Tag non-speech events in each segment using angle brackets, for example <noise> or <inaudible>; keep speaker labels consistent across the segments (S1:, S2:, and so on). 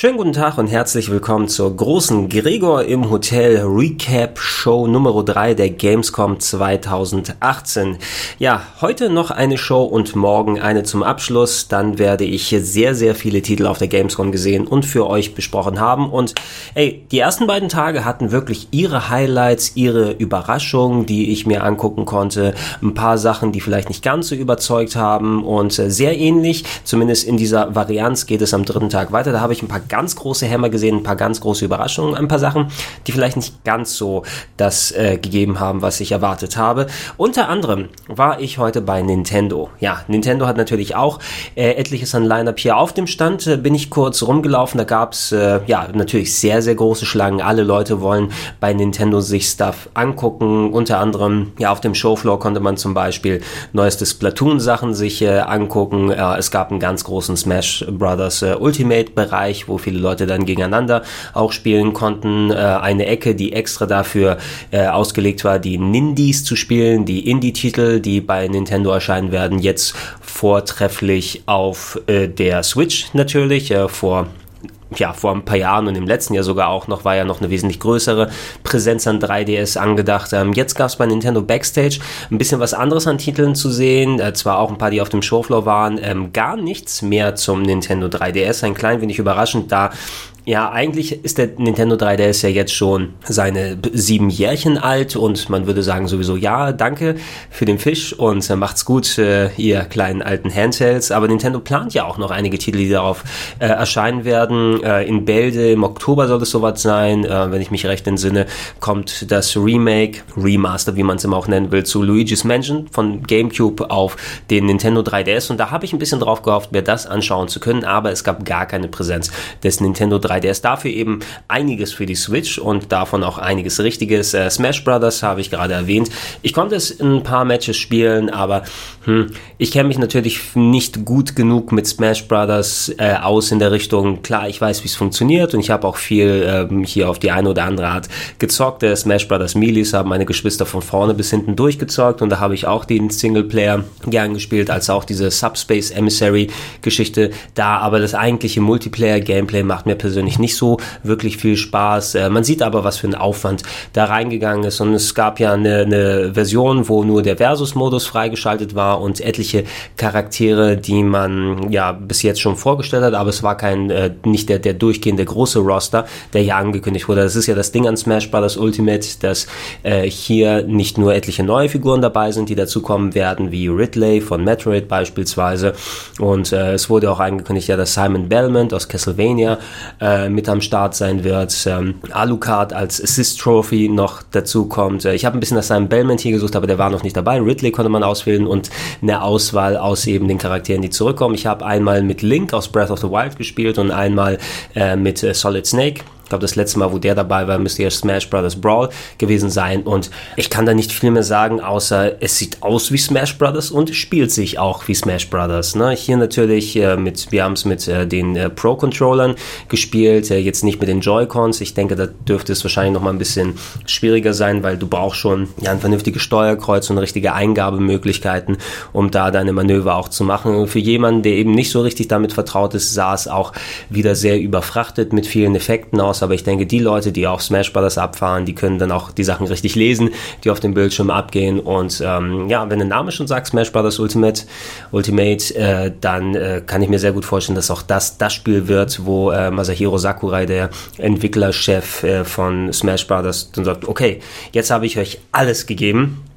S1: Schönen guten Tag und herzlich willkommen zur großen Gregor im Hotel Recap Show Nummer 3 der Gamescom 2018. Ja, heute noch eine Show und morgen eine zum Abschluss. Dann werde ich sehr, sehr viele Titel auf der Gamescom gesehen und für euch besprochen haben. Und ey, die ersten beiden Tage hatten wirklich ihre Highlights, ihre Überraschungen, die ich mir angucken konnte. Ein paar Sachen, die vielleicht nicht ganz so überzeugt haben und sehr ähnlich, zumindest in dieser Varianz geht es am dritten Tag weiter. Da habe ich ein paar paar ganz große Hämmer gesehen, ein paar ganz große Überraschungen, ein paar Sachen, die vielleicht nicht ganz so das äh, gegeben haben, was ich erwartet habe. Unter anderem war ich heute bei Nintendo. Ja, Nintendo hat natürlich auch äh, etliches an Line-Up hier auf dem Stand. Äh, bin ich kurz rumgelaufen, da gab's äh, ja natürlich sehr, sehr große Schlangen. Alle Leute wollen bei Nintendo sich Stuff angucken. Unter anderem, ja, auf dem Showfloor konnte man zum Beispiel neueste Splatoon-Sachen sich äh, angucken. Äh, es gab einen ganz großen Smash Brothers äh, Ultimate-Bereich, wo viele Leute dann gegeneinander auch spielen konnten. Äh, eine Ecke, die extra dafür äh, ausgelegt war, die Nindies zu spielen, die Indie-Titel, die bei Nintendo erscheinen werden, jetzt vortrefflich auf äh, der Switch natürlich, äh, vor ja, vor ein paar Jahren und im letzten Jahr sogar auch noch, war ja noch eine wesentlich größere Präsenz an 3DS angedacht. Ähm, jetzt gab es bei Nintendo Backstage ein bisschen was anderes an Titeln zu sehen, äh, zwar auch ein paar, die auf dem Showfloor waren, ähm, gar nichts mehr zum Nintendo 3DS, ein klein wenig überraschend, da ja, eigentlich ist der Nintendo 3DS ja jetzt schon seine sieben Jährchen alt und man würde sagen sowieso ja, danke für den Fisch und äh, macht's gut, äh, ihr kleinen alten Handhelds. Aber Nintendo plant ja auch noch einige Titel, die darauf äh, erscheinen werden. Äh, in Bälde im Oktober soll es soweit sein, äh, wenn ich mich recht entsinne, kommt das Remake, Remaster, wie man es immer auch nennen will, zu Luigi's Mansion von GameCube auf den Nintendo 3DS und da habe ich ein bisschen drauf gehofft, mir das anschauen zu können, aber es gab gar keine Präsenz des Nintendo 3DS 3 DS. Dafür eben einiges für die Switch und davon auch einiges Richtiges. Äh, Smash Brothers habe ich gerade erwähnt. Ich konnte es in ein paar Matches spielen, aber hm, ich kenne mich natürlich nicht gut genug mit Smash Brothers äh, aus in der Richtung. Klar, ich weiß, wie es funktioniert und ich habe auch viel ähm, hier auf die eine oder andere Art gezockt. Der Smash Brothers Melees haben meine Geschwister von vorne bis hinten durchgezockt und da habe ich auch den Singleplayer gern gespielt, als auch diese Subspace Emissary Geschichte da. Aber das eigentliche Multiplayer Gameplay macht mir persönlich persönlich nicht so wirklich viel Spaß. Äh, man sieht aber, was für ein Aufwand da reingegangen ist. Und es gab ja eine, eine Version, wo nur der Versus-Modus freigeschaltet war und etliche Charaktere, die man ja bis jetzt schon vorgestellt hat, aber es war kein, äh, nicht der, der durchgehende große Roster, der hier angekündigt wurde. Das ist ja das Ding an Smash Bros. Ultimate, dass äh, hier nicht nur etliche neue Figuren dabei sind, die dazukommen werden, wie Ridley von Metroid beispielsweise. Und äh, es wurde auch angekündigt, ja, dass Simon Belmont aus Castlevania äh, äh, mit am Start sein wird. Ähm, Alucard als Assist Trophy noch dazu kommt. Äh, ich habe ein bisschen nach seinem Bellman hier gesucht, aber der war noch nicht dabei. Ridley konnte man auswählen und eine Auswahl aus eben den Charakteren, die zurückkommen. Ich habe einmal mit Link aus Breath of the Wild gespielt und einmal äh, mit äh, Solid Snake ich glaube, das letzte Mal, wo der dabei war, müsste ja Smash Brothers Brawl gewesen sein. Und ich kann da nicht viel mehr sagen, außer es sieht aus wie Smash Brothers und spielt sich auch wie Smash Brothers. Ne? Hier natürlich äh, mit, wir haben es mit äh, den äh, Pro-Controllern gespielt, äh, jetzt nicht mit den Joy-Cons. Ich denke, da dürfte es wahrscheinlich noch mal ein bisschen schwieriger sein, weil du brauchst schon ja, ein vernünftiges Steuerkreuz und richtige Eingabemöglichkeiten, um da deine Manöver auch zu machen. Für jemanden, der eben nicht so richtig damit vertraut ist, sah es auch wieder sehr überfrachtet mit vielen Effekten aus aus, aber ich denke, die Leute, die auch Smash Brothers abfahren, die können dann auch die Sachen richtig lesen, die auf dem Bildschirm abgehen. Und ähm, ja, wenn der Name schon sagt, Smash Brothers Ultimate, Ultimate, äh, dann äh, kann ich mir sehr gut vorstellen, dass auch das das Spiel wird, wo äh, Masahiro Sakurai, der Entwicklerchef äh, von Smash Brothers, dann sagt, okay, jetzt habe ich euch alles gegeben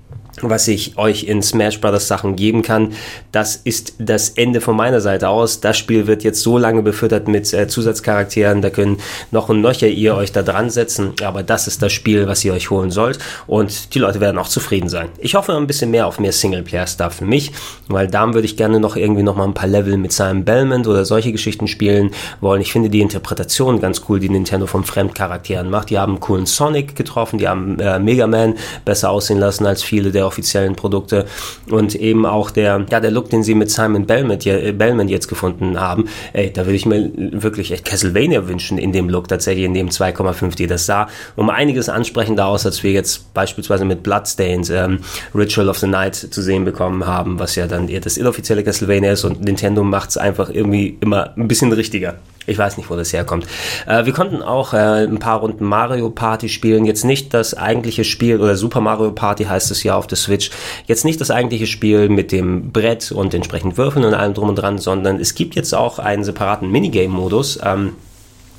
S1: was ich euch in Smash Brothers Sachen geben kann. Das ist das Ende von meiner Seite aus. Das Spiel wird jetzt so lange befüttert mit äh, Zusatzcharakteren, da können noch und nöcher ihr euch da dran setzen, aber das ist das Spiel, was ihr euch holen sollt und die Leute werden auch zufrieden sein. Ich hoffe ein bisschen mehr auf mehr Singleplayer-Stuff für mich, weil da würde ich gerne noch irgendwie noch mal ein paar Level mit seinem Belmont oder solche Geschichten spielen wollen. Ich finde die Interpretation ganz cool, die Nintendo von Fremdcharakteren macht. Die haben einen coolen Sonic getroffen, die haben äh, Mega Man besser aussehen lassen als viele der offiziellen Produkte und eben auch der, ja, der Look, den sie mit Simon Bellman, Bellman jetzt gefunden haben, ey, da würde ich mir wirklich echt Castlevania wünschen in dem Look, tatsächlich in dem 2,5D. Das sah um einiges ansprechender aus, als wir jetzt beispielsweise mit Bloodstains ähm, Ritual of the Night zu sehen bekommen haben, was ja dann eher das inoffizielle Castlevania ist und Nintendo macht es einfach irgendwie immer ein bisschen richtiger. Ich weiß nicht, wo das herkommt. Äh, wir konnten auch äh, ein paar Runden Mario Party spielen. Jetzt nicht das eigentliche Spiel, oder Super Mario Party heißt es ja auf der Switch. Jetzt nicht das eigentliche Spiel mit dem Brett und entsprechend Würfeln und allem drum und dran, sondern es gibt jetzt auch einen separaten Minigame-Modus. Ähm,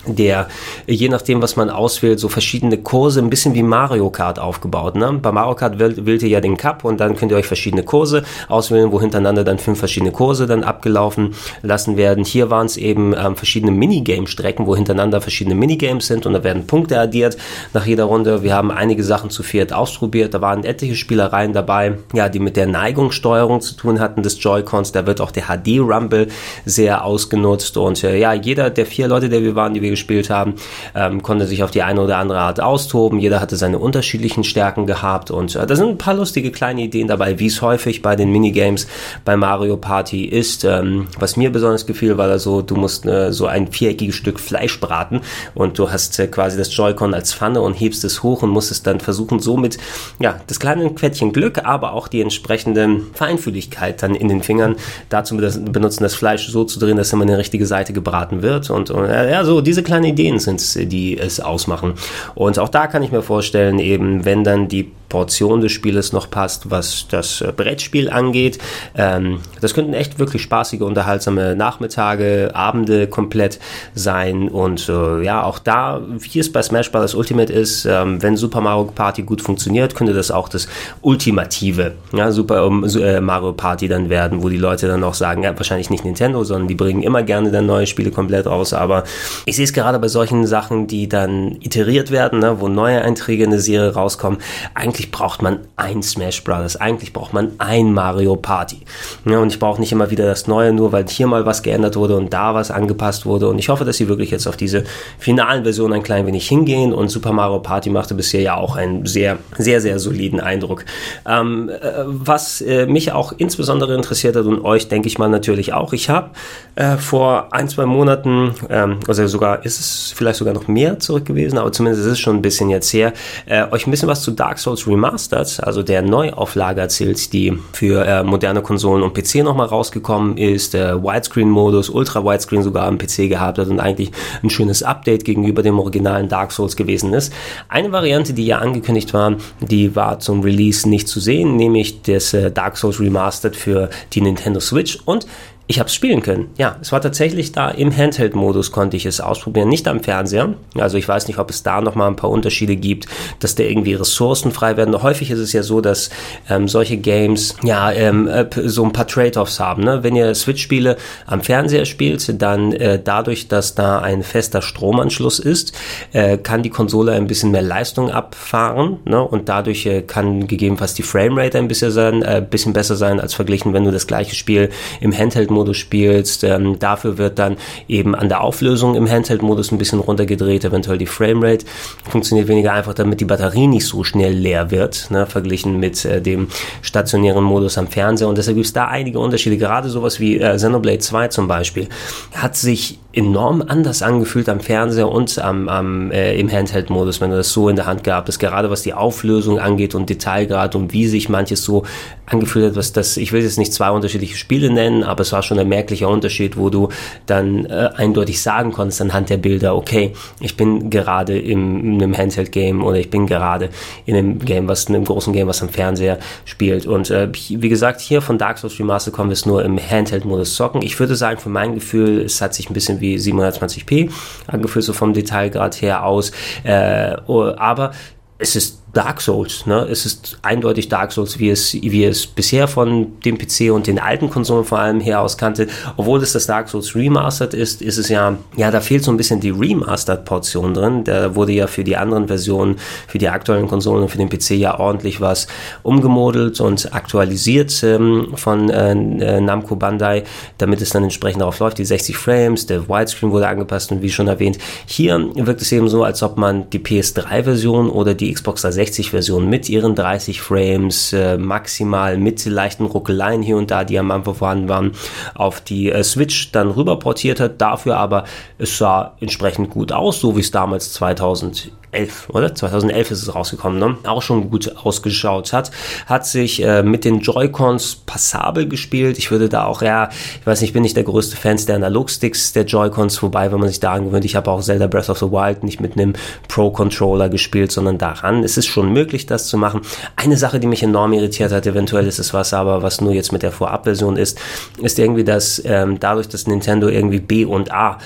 S1: der je nachdem, was man auswählt, so verschiedene Kurse, ein bisschen wie Mario Kart aufgebaut. Ne? Bei Mario Kart wählt, wählt ihr ja den Cup und dann könnt ihr euch verschiedene Kurse auswählen, wo hintereinander dann fünf verschiedene Kurse dann abgelaufen lassen werden. Hier waren es eben ähm, verschiedene Minigame-Strecken, wo hintereinander verschiedene Minigames sind und da werden Punkte addiert nach jeder Runde. Wir haben einige Sachen zu viert ausprobiert. Da waren etliche Spielereien dabei, ja, die mit der Neigungssteuerung zu tun hatten des Joy-Cons. Da wird auch der HD-Rumble sehr ausgenutzt und äh, ja, jeder der vier Leute, der wir waren, die wir gespielt haben, ähm, konnte sich auf die eine oder andere Art austoben. Jeder hatte seine unterschiedlichen Stärken gehabt und äh, da sind ein paar lustige kleine Ideen dabei, wie es häufig bei den Minigames bei Mario Party ist. Ähm, was mir besonders gefiel, war da so, du musst äh, so ein viereckiges Stück Fleisch braten und du hast äh, quasi das Joy-Con als Pfanne und hebst es hoch und musst es dann versuchen, somit ja, das kleine Quettchen Glück, aber auch die entsprechende Feinfühligkeit dann in den Fingern dazu benutzen, das Fleisch so zu drehen, dass immer eine richtige Seite gebraten wird und, und ja, so diese diese kleinen Ideen sind es, die es ausmachen. Und auch da kann ich mir vorstellen, eben wenn dann die Portion des Spieles noch passt, was das äh, Brettspiel angeht. Ähm, das könnten echt wirklich spaßige, unterhaltsame Nachmittage, Abende komplett sein. Und äh, ja, auch da, wie es bei Smash Bros. Ultimate ist, ähm, wenn Super Mario Party gut funktioniert, könnte das auch das ultimative ja, Super um, äh, Mario Party dann werden, wo die Leute dann auch sagen, ja, wahrscheinlich nicht Nintendo, sondern die bringen immer gerne dann neue Spiele komplett raus. Aber ich sehe es gerade bei solchen Sachen, die dann iteriert werden, ne, wo neue Einträge in der Serie rauskommen, eigentlich eigentlich braucht man ein Smash Brothers, eigentlich braucht man ein Mario Party. Ja, und ich brauche nicht immer wieder das Neue, nur weil hier mal was geändert wurde und da was angepasst wurde. Und ich hoffe, dass sie wirklich jetzt auf diese finalen Versionen ein klein wenig hingehen. Und Super Mario Party machte bisher ja auch einen sehr, sehr, sehr soliden Eindruck. Ähm, äh, was äh, mich auch insbesondere interessiert hat und euch, denke ich mal, natürlich auch. Ich habe äh, vor ein, zwei Monaten, ähm, also sogar ist es vielleicht sogar noch mehr zurück gewesen, aber zumindest ist es schon ein bisschen jetzt her, äh, euch ein bisschen was zu Dark Souls Remastered, also der Neuauflage erzählt, die für äh, moderne Konsolen und PC nochmal rausgekommen ist, der Widescreen-Modus, Ultra-Widescreen sogar am PC gehabt hat und eigentlich ein schönes Update gegenüber dem originalen Dark Souls gewesen ist. Eine Variante, die ja angekündigt war, die war zum Release nicht zu sehen, nämlich das äh, Dark Souls Remastered für die Nintendo Switch und ich habe es spielen können. Ja, es war tatsächlich da im Handheld-Modus konnte ich es ausprobieren, nicht am Fernseher. Also ich weiß nicht, ob es da noch mal ein paar Unterschiede gibt, dass da irgendwie Ressourcen frei werden. Häufig ist es ja so, dass ähm, solche Games ja ähm, äh, so ein paar Trade-offs haben. Ne? Wenn ihr Switch-Spiele am Fernseher spielt, dann äh, dadurch, dass da ein fester Stromanschluss ist, äh, kann die Konsole ein bisschen mehr Leistung abfahren ne? und dadurch äh, kann gegebenenfalls die Framerate ein bisschen, sein, äh, bisschen besser sein als verglichen, wenn du das gleiche Spiel im Handheld Handheld-Modus spielst. Ähm, dafür wird dann eben an der Auflösung im Handheld-Modus ein bisschen runtergedreht, eventuell die Framerate funktioniert weniger einfach, damit die Batterie nicht so schnell leer wird, ne, verglichen mit äh, dem stationären Modus am Fernseher. Und deshalb gibt es da einige Unterschiede. Gerade sowas wie äh, Xenoblade 2 zum Beispiel hat sich enorm anders angefühlt am Fernseher und am, am äh, im Handheld-Modus, wenn du das so in der Hand gehabt hast. Gerade was die Auflösung angeht und Detailgrad und wie sich manches so angefühlt hat, was das, ich will jetzt nicht zwei unterschiedliche Spiele nennen, aber es war schon ein merklicher Unterschied, wo du dann äh, eindeutig sagen konntest anhand der Bilder, okay, ich bin gerade im, in einem Handheld-Game oder ich bin gerade in einem Game, was in einem großen Game, was am Fernseher spielt. Und äh, wie gesagt, hier von Dark Souls Remaster kommen wir es nur im Handheld-Modus zocken. Ich würde sagen, für mein Gefühl, es hat sich ein bisschen wie 720p angefühlt, so vom Detailgrad her aus. Äh, oh, aber es ist Dark Souls. Ne? Es ist eindeutig Dark Souls, wie es, wie es bisher von dem PC und den alten Konsolen vor allem her aus kannte. Obwohl es das Dark Souls Remastered ist, ist es ja, ja, da fehlt so ein bisschen die Remastered-Portion drin. Da wurde ja für die anderen Versionen, für die aktuellen Konsolen und für den PC ja ordentlich was umgemodelt und aktualisiert ähm, von äh, äh Namco Bandai, damit es dann entsprechend darauf läuft. Die 60 Frames, der Widescreen wurde angepasst und wie schon erwähnt, hier wirkt es eben so, als ob man die PS3-Version oder die Xbox 360 360-Version mit ihren 30 Frames, äh, maximal mit leichten Ruckeleien hier und da, die am Anfang vorhanden waren, auf die äh, Switch dann rüber portiert hat. Dafür aber, es sah entsprechend gut aus, so wie es damals 2000 2011, oder? 2011 ist es rausgekommen, ne? Auch schon gut ausgeschaut hat. Hat sich äh, mit den Joy-Cons passabel gespielt. Ich würde da auch, ja, ich weiß nicht, ich bin nicht der größte Fan der Analog-Sticks der Joy-Cons, wobei, wenn man sich da angewöhnt, ich habe auch Zelda Breath of the Wild nicht mit einem Pro-Controller gespielt, sondern daran. Es ist schon möglich, das zu machen. Eine Sache, die mich enorm irritiert hat, eventuell ist es was, aber was nur jetzt mit der Vorabversion ist, ist irgendwie, dass ähm, dadurch, dass Nintendo irgendwie B und A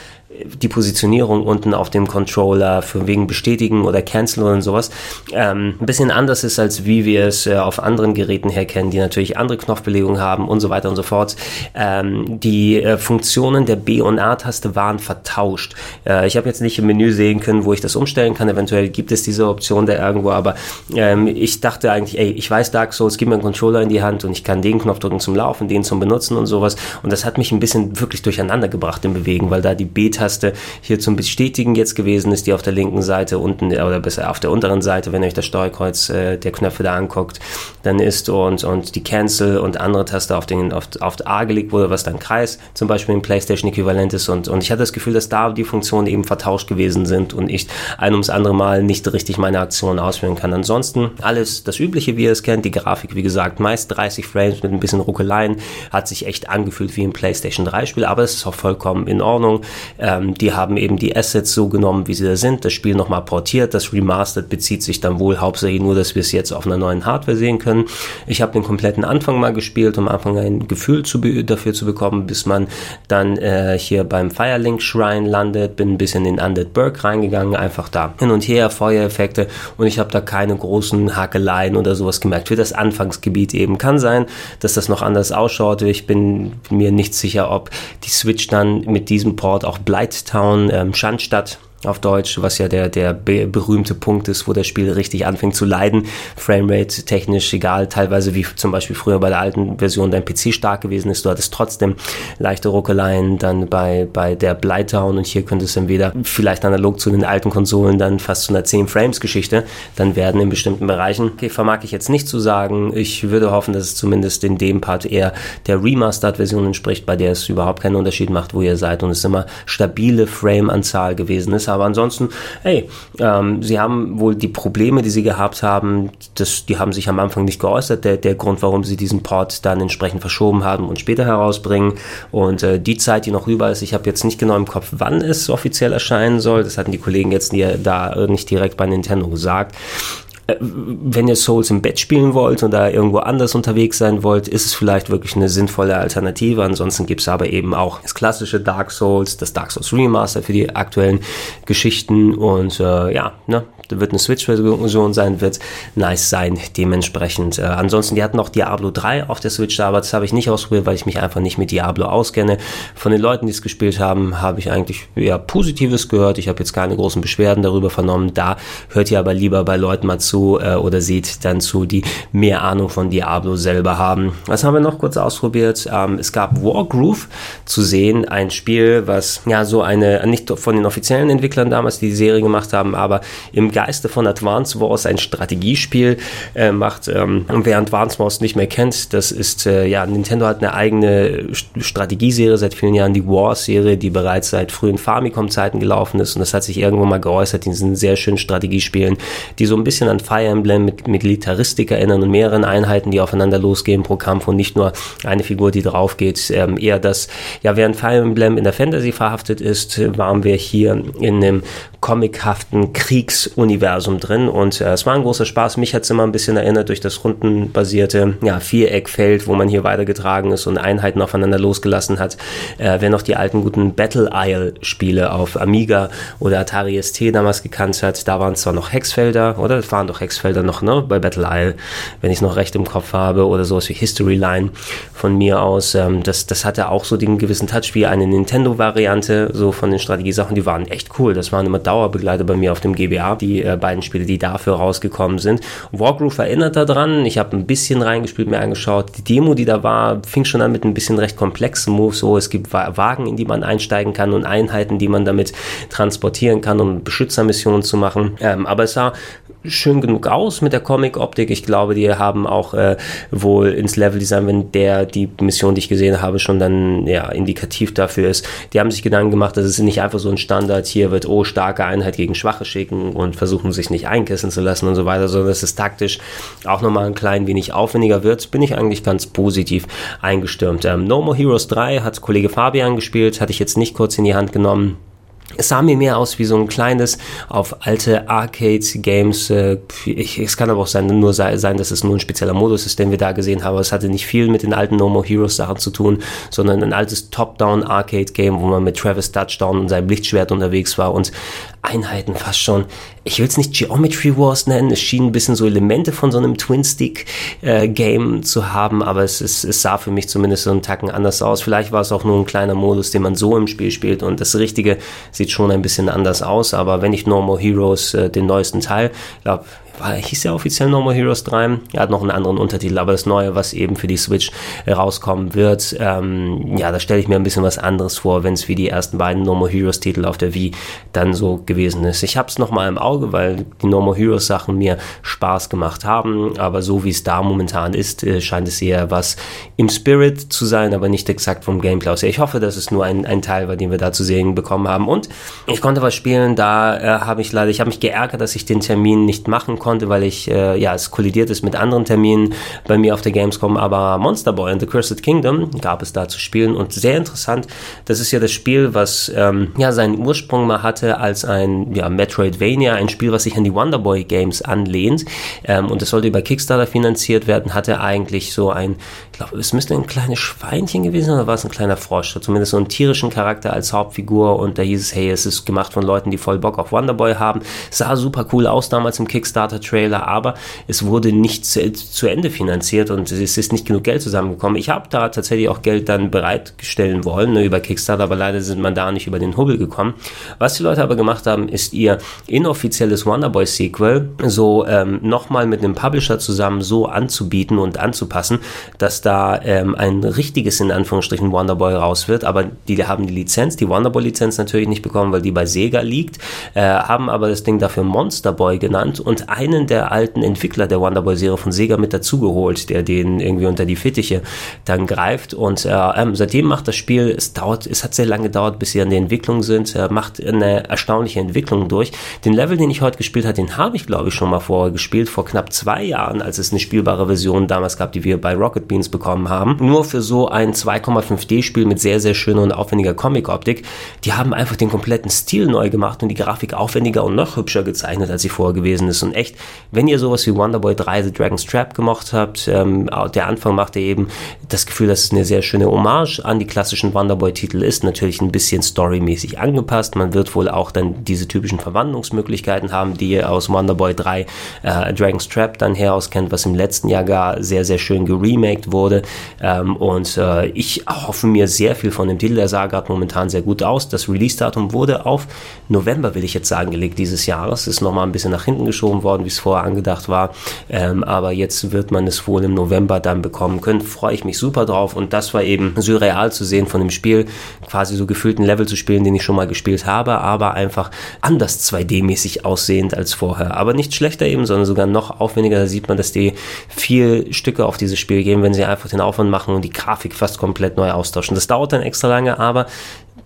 S1: die Positionierung unten auf dem Controller für wegen bestätigen oder canceln oder sowas ähm, ein bisschen anders ist, als wie wir es äh, auf anderen Geräten her kennen, die natürlich andere Knopfbelegungen haben und so weiter und so fort. Ähm, die äh, Funktionen der B- und A-Taste waren vertauscht. Äh, ich habe jetzt nicht im Menü sehen können, wo ich das umstellen kann. Eventuell gibt es diese Option da irgendwo, aber ähm, ich dachte eigentlich, ey, ich weiß Dark Souls, gib mir einen Controller in die Hand und ich kann den Knopf drücken zum Laufen, den zum Benutzen und sowas. Und das hat mich ein bisschen wirklich durcheinander gebracht im Bewegen, weil da die B-Taste Taste hier zum Bestätigen jetzt gewesen ist, die auf der linken Seite unten oder besser auf der unteren Seite, wenn ihr euch das Steuerkreuz äh, der Knöpfe da anguckt, dann ist und, und die Cancel und andere Taste auf, den, auf, auf A gelegt wurde, was dann Kreis zum Beispiel im PlayStation-Äquivalent ist und, und ich hatte das Gefühl, dass da die Funktionen eben vertauscht gewesen sind und ich ein ums andere Mal nicht richtig meine Aktion ausführen kann. Ansonsten alles das Übliche, wie ihr es kennt, die Grafik, wie gesagt, meist 30 Frames mit ein bisschen Ruckeleien, hat sich echt angefühlt wie ein PlayStation 3 Spiel, aber es ist auch vollkommen in Ordnung. Äh, ähm, die haben eben die Assets so genommen, wie sie da sind, das Spiel nochmal portiert. Das Remastered bezieht sich dann wohl hauptsächlich nur, dass wir es jetzt auf einer neuen Hardware sehen können. Ich habe den kompletten Anfang mal gespielt, um Anfang ein Gefühl zu dafür zu bekommen, bis man dann äh, hier beim Firelink Shrine landet. Bin ein bisschen in Undead Burg reingegangen, einfach da hin und her, Feuereffekte und ich habe da keine großen Hakeleien oder sowas gemerkt. Für das Anfangsgebiet eben kann sein, dass das noch anders ausschaut. Ich bin mir nicht sicher, ob die Switch dann mit diesem Port auch bleibt Town, ähm, Schandstadt auf Deutsch, was ja der, der berühmte Punkt ist, wo das Spiel richtig anfängt zu leiden. Framerate technisch egal, teilweise wie zum Beispiel früher bei der alten Version dein PC stark gewesen ist. Du hattest trotzdem leichte Ruckeleien dann bei, bei der Blighttown und hier könnte es dann wieder vielleicht analog zu den alten Konsolen dann fast zu einer 10 Frames Geschichte dann werden in bestimmten Bereichen. Okay, vermag ich jetzt nicht zu sagen. Ich würde hoffen, dass es zumindest in dem Part eher der Remastered-Version entspricht, bei der es überhaupt keinen Unterschied macht, wo ihr seid und es immer stabile Frame-Anzahl gewesen ist aber ansonsten, hey, ähm, sie haben wohl die Probleme, die sie gehabt haben, das, die haben sich am Anfang nicht geäußert. Der, der Grund, warum sie diesen Port dann entsprechend verschoben haben und später herausbringen. Und äh, die Zeit, die noch rüber ist, ich habe jetzt nicht genau im Kopf, wann es offiziell erscheinen soll. Das hatten die Kollegen jetzt nie, da nicht direkt bei Nintendo gesagt. Äh, wenn ihr Souls im Bett spielen wollt oder irgendwo anders unterwegs sein wollt, ist es vielleicht wirklich eine sinnvolle Alternative. Ansonsten gibt es aber eben auch das klassische Dark Souls, das Dark Souls Remaster für die aktuellen Geschichten und äh, ja, ne, wird eine Switch-Version sein, wird nice sein, dementsprechend. Äh, ansonsten, die hatten auch Diablo 3 auf der Switch da, aber das habe ich nicht ausprobiert, weil ich mich einfach nicht mit Diablo auskenne. Von den Leuten, die es gespielt haben, habe ich eigentlich eher Positives gehört. Ich habe jetzt keine großen Beschwerden darüber vernommen. Da hört ihr aber lieber bei Leuten mal zu äh, oder seht dann zu, die mehr Ahnung von Diablo selber haben. Was haben wir noch kurz ausprobiert? Ähm, es gab Wargroove zu sehen, ein Spiel, was ja so eine, nicht von den offiziellen Entwicklern damals die Serie gemacht haben, aber im Geiste von Advance Wars ein Strategiespiel äh, macht. Ähm, und wer Advance Wars nicht mehr kennt, das ist, äh, ja, Nintendo hat eine eigene Strategieserie seit vielen Jahren, die Wars-Serie, die bereits seit frühen Famicom-Zeiten gelaufen ist. Und das hat sich irgendwo mal geäußert in diesen sehr schönen Strategiespielen, die so ein bisschen an Fire Emblem mit Militaristik erinnern und mehreren Einheiten, die aufeinander losgehen pro Kampf und nicht nur eine Figur, die drauf geht. Ähm, eher das, ja, während Fire Emblem in der Fantasy verhaftet ist, waren wir hier in einem comichaften Kriegsuniversum drin und äh, es war ein großer Spaß. Mich hat es immer ein bisschen erinnert durch das rundenbasierte ja, Viereckfeld, wo man hier weitergetragen ist und Einheiten aufeinander losgelassen hat. Äh, wer noch die alten guten Battle Isle Spiele auf Amiga oder Atari ST damals gekannt hat, da waren zwar noch Hexfelder, oder? Das waren doch Hexfelder noch, ne? Bei Battle Isle, wenn ich es noch recht im Kopf habe, oder sowas wie History Line von mir aus. Ähm, das, das hatte auch so den gewissen Touch wie eine Nintendo-Variante, so von den Strategiesachen, die waren echt cool. Das waren immer Dauer Dauerbegleiter bei mir auf dem GBA, die äh, beiden Spiele, die dafür rausgekommen sind. Wargroove erinnert daran, ich habe ein bisschen reingespielt, mir angeschaut. Die Demo, die da war, fing schon an mit ein bisschen recht komplexen Moves. So, es gibt Wagen, in die man einsteigen kann und Einheiten, die man damit transportieren kann, um Beschützermissionen zu machen. Ähm, aber es sah schön genug aus mit der Comic-Optik. Ich glaube, die haben auch äh, wohl ins Level-Design, wenn der die Mission, die ich gesehen habe, schon dann ja indikativ dafür ist. Die haben sich Gedanken gemacht, dass es nicht einfach so ein Standard hier wird, oh, starke Einheit gegen Schwache schicken und versuchen sich nicht einkissen zu lassen und so weiter, sondern dass es taktisch auch nochmal ein klein wenig aufwendiger wird, bin ich eigentlich ganz positiv eingestürmt. Ähm, no More Heroes 3 hat Kollege Fabian gespielt, hatte ich jetzt nicht kurz in die Hand genommen. Es sah mir mehr aus wie so ein kleines auf alte Arcade-Games. Äh, es kann aber auch sein, nur sein, dass es nur ein spezieller Modus ist, den wir da gesehen haben. Es hatte nicht viel mit den alten No More Heroes Sachen zu tun, sondern ein altes Top-Down Arcade-Game, wo man mit Travis Touchdown und seinem Lichtschwert unterwegs war und Einheiten fast schon. Ich will es nicht Geometry Wars nennen. Es schien ein bisschen so Elemente von so einem Twin-Stick-Game äh, zu haben, aber es, es, es sah für mich zumindest so einen Tacken anders aus. Vielleicht war es auch nur ein kleiner Modus, den man so im Spiel spielt und das Richtige sieht schon ein bisschen anders aus. Aber wenn ich Normal Heroes, äh, den neuesten Teil, glaube war, hieß ja offiziell No More Heroes 3. Er hat noch einen anderen Untertitel, aber das Neue, was eben für die Switch rauskommen wird, ähm, ja, da stelle ich mir ein bisschen was anderes vor, wenn es wie die ersten beiden No More Heroes Titel auf der Wii dann so gewesen ist. Ich habe es nochmal im Auge, weil die No More Heroes Sachen mir Spaß gemacht haben, aber so wie es da momentan ist, äh, scheint es eher was im Spirit zu sein, aber nicht exakt vom Gameplay aus. Ich hoffe, dass es nur ein, ein Teil war, den wir da zu sehen bekommen haben. Und ich konnte was spielen, da äh, habe ich leider, ich habe mich geärgert, dass ich den Termin nicht machen konnte konnte, weil ich, äh, ja, es kollidiert ist mit anderen Terminen bei mir auf der Gamescom, aber Monster Boy and the Cursed Kingdom gab es da zu spielen. Und sehr interessant, das ist ja das Spiel, was ähm, ja seinen Ursprung mal hatte als ein ja, Metroidvania, ein Spiel, was sich an die Wonderboy Games anlehnt. Ähm, und es sollte über Kickstarter finanziert werden, hatte eigentlich so ein, ich glaube, es müsste ein kleines Schweinchen gewesen oder war es ein kleiner Frosch, zumindest so einen tierischen Charakter als Hauptfigur und da hieß es, hey, es ist gemacht von Leuten, die voll Bock auf Wonderboy haben, sah super cool aus damals im Kickstarter Trailer, aber es wurde nicht zu, Ende finanziert und es ist nicht genug Geld zusammengekommen. Ich habe da tatsächlich auch Geld dann bereitstellen wollen ne, über Kickstarter, aber leider sind man da nicht über den Hubbel gekommen. Was die Leute aber gemacht haben, ist ihr inoffizielles Wonderboy Sequel so ähm, nochmal mit einem Publisher zusammen so anzubieten und anzupassen, dass da ähm, ein richtiges in Anführungsstrichen Wonderboy raus wird, aber die haben die Lizenz, die Wonderboy Lizenz natürlich nicht bekommen, weil die bei Sega liegt, äh, haben aber das Ding dafür Monster Boy genannt und einen der alten Entwickler der Wonderboy-Serie von Sega mit dazugeholt, der den irgendwie unter die Fittiche dann greift. Und äh, ähm, seitdem macht das Spiel, es dauert, es hat sehr lange gedauert, bis sie an der Entwicklung sind, äh, macht eine erstaunliche Entwicklung durch. Den Level, den ich heute gespielt habe, den habe ich, glaube ich, schon mal vorher gespielt, vor knapp zwei Jahren, als es eine spielbare Version damals gab, die wir bei Rocket Beans bekommen haben. Nur für so ein 2,5D-Spiel mit sehr, sehr schöner und aufwendiger Comic-Optik. Die haben einfach den kompletten Stil neu gemacht und die Grafik aufwendiger und noch hübscher gezeichnet, als sie vorher gewesen ist. Und echt wenn ihr sowas wie Wonderboy 3 The Dragon's Trap gemacht habt, ähm, der Anfang macht ihr eben das Gefühl, dass es eine sehr schöne Hommage an die klassischen Wonderboy-Titel ist. Natürlich ein bisschen storymäßig angepasst. Man wird wohl auch dann diese typischen Verwandlungsmöglichkeiten haben, die ihr aus Wonderboy 3 äh, Dragon's Trap dann heraus kennt, was im letzten Jahr gar sehr, sehr schön geremaked wurde. Ähm, und äh, ich hoffe mir sehr viel von dem Titel. Der sah gerade momentan sehr gut aus. Das Release-Datum wurde auf November, will ich jetzt sagen, gelegt dieses Jahres. Ist nochmal ein bisschen nach hinten geschoben worden, wie es vorher angedacht war. Ähm, aber jetzt wird man es wohl im November dann bekommen können. Freue ich mich super drauf. Und das war eben surreal zu sehen von dem Spiel, quasi so gefühlt ein Level zu spielen, den ich schon mal gespielt habe, aber einfach anders 2D-mäßig aussehend als vorher. Aber nicht schlechter eben, sondern sogar noch aufwendiger. Da sieht man, dass die vier Stücke auf dieses Spiel gehen, wenn sie einfach den Aufwand machen und die Grafik fast komplett neu austauschen. Das dauert dann extra lange, aber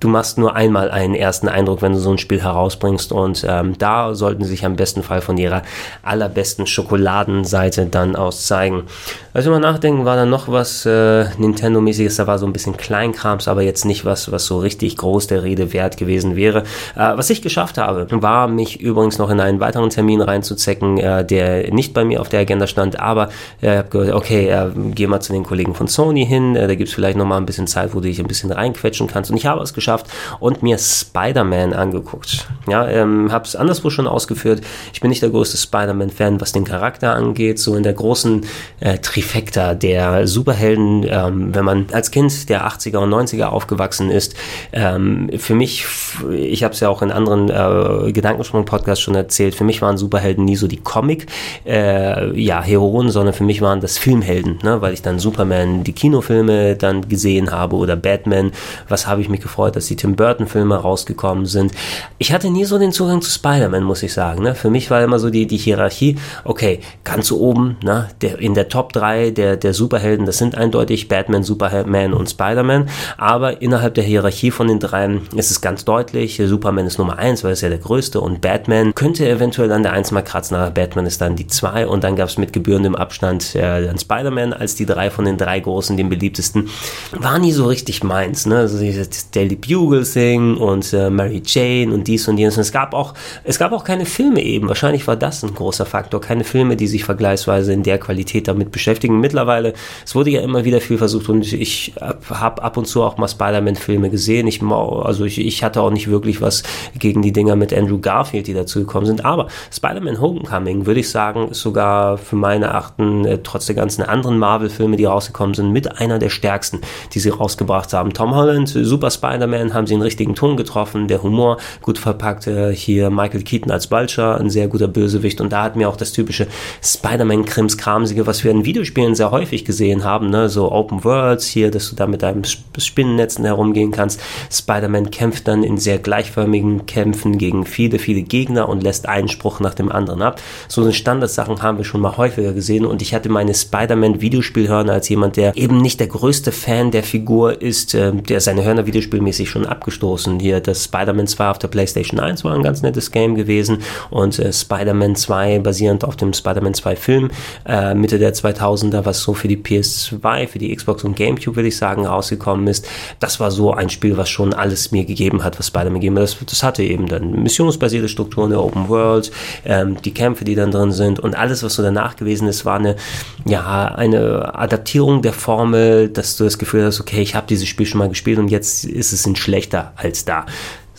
S1: du machst nur einmal einen ersten Eindruck, wenn du so ein Spiel herausbringst und ähm, da sollten sie sich am besten Fall von ihrer allerbesten Schokoladenseite dann aus zeigen. Als wir mal nachdenken, war da noch was äh, Nintendo-mäßiges, da war so ein bisschen Kleinkrams, aber jetzt nicht was, was so richtig groß der Rede wert gewesen wäre. Äh, was ich geschafft habe, war mich übrigens noch in einen weiteren Termin reinzuzecken, äh, der nicht bei mir auf der Agenda stand, aber äh, ich habe gehört, okay, äh, geh mal zu den Kollegen von Sony hin, äh, da gibt's vielleicht noch mal ein bisschen Zeit, wo du dich ein bisschen reinquetschen kannst und ich habe es geschafft, geschafft und mir Spider-Man angeguckt. Ja, ähm, habe es anderswo schon ausgeführt. Ich bin nicht der größte Spider-Man-Fan, was den Charakter angeht. So in der großen äh, Trifecta der Superhelden, ähm, wenn man als Kind der 80er und 90er aufgewachsen ist, ähm, für mich, ich habe es ja auch in anderen äh, Gedankensprung-Podcasts schon erzählt, für mich waren Superhelden nie so die Comic, äh, ja, Heroen, sondern für mich waren das Filmhelden, ne? weil ich dann Superman, die Kinofilme dann gesehen habe oder Batman. Was habe ich mich gefreut,
S2: dass die Tim Burton-Filme rausgekommen sind. Ich hatte nie so den Zugang zu Spider-Man, muss ich sagen. Ne? Für mich war immer so die, die Hierarchie, okay, ganz oben, ne? der, in der Top 3 der, der Superhelden, das sind eindeutig Batman, Superman und Spider-Man, aber innerhalb der Hierarchie von den dreien ist es ganz deutlich, Superman ist Nummer 1, weil es ja der größte und Batman könnte eventuell an der 1 mal kratzen, aber Batman ist dann die 2 und dann gab es mit gebührendem Abstand äh, dann Spider-Man als die drei von den drei großen, den beliebtesten. War nie so richtig meins, ne? Also dieses Daily Bugle Thing und äh, Mary Jane und dies und jenes. Und es gab auch, es gab auch keine Filme eben. Wahrscheinlich war das ein großer Faktor. Keine Filme, die sich vergleichsweise in der Qualität damit beschäftigen. Mittlerweile, es wurde ja immer wieder viel versucht und ich habe ab und zu auch mal Spider-Man-Filme gesehen. Ich, also ich, ich hatte auch nicht wirklich was gegen die Dinger mit Andrew Garfield, die dazu gekommen sind. Aber Spider-Man Homecoming, würde ich sagen, ist sogar für meine Achten, äh, trotz der ganzen anderen Marvel-Filme, die rausgekommen sind, mit einer der stärksten, die sie rausgebracht haben. Tom Holland, Super Spider-Man, haben sie einen richtigen Ton getroffen, der Humor gut verpackt. Äh, hier Michael Keaton als Vulture, ein sehr guter Bösewicht. Und da hat mir auch das typische Spider-Man-Krims-Kramsige, was wir in Videospielen sehr häufig gesehen haben, ne? so Open Worlds hier, dass du da mit deinem Spinnennetzen herumgehen kannst. Spider-Man kämpft dann in sehr gleichförmigen Kämpfen gegen viele, viele Gegner und lässt einen Spruch nach dem anderen ab. So eine Standardsachen haben wir schon mal häufiger gesehen und ich hatte meine Spider-Man-Videospielhörner als jemand, der eben nicht der größte Fan der Figur ist, äh, der seine Hörner videospielmäßig schon abgestoßen. Hier das Spider-Man 2 auf der PlayStation 1 war ein ganz nettes Game gewesen und äh, Spider-Man 2 basierend auf dem Spider-Man 2 Film äh, Mitte der 2000er, was so für die PS2, für die Xbox und Gamecube, würde ich sagen, rausgekommen ist. Das war so ein Spiel, was schon alles mir gegeben hat, was Spider-Man gegeben hat. Das, das hatte eben dann missionsbasierte Strukturen der Open World, ähm, die Kämpfe, die dann drin sind und alles, was so danach gewesen ist, war eine, ja, eine Adaptierung der Formel, dass du das Gefühl hast, okay, ich habe dieses Spiel schon mal gespielt und jetzt ist es in schlechter als da.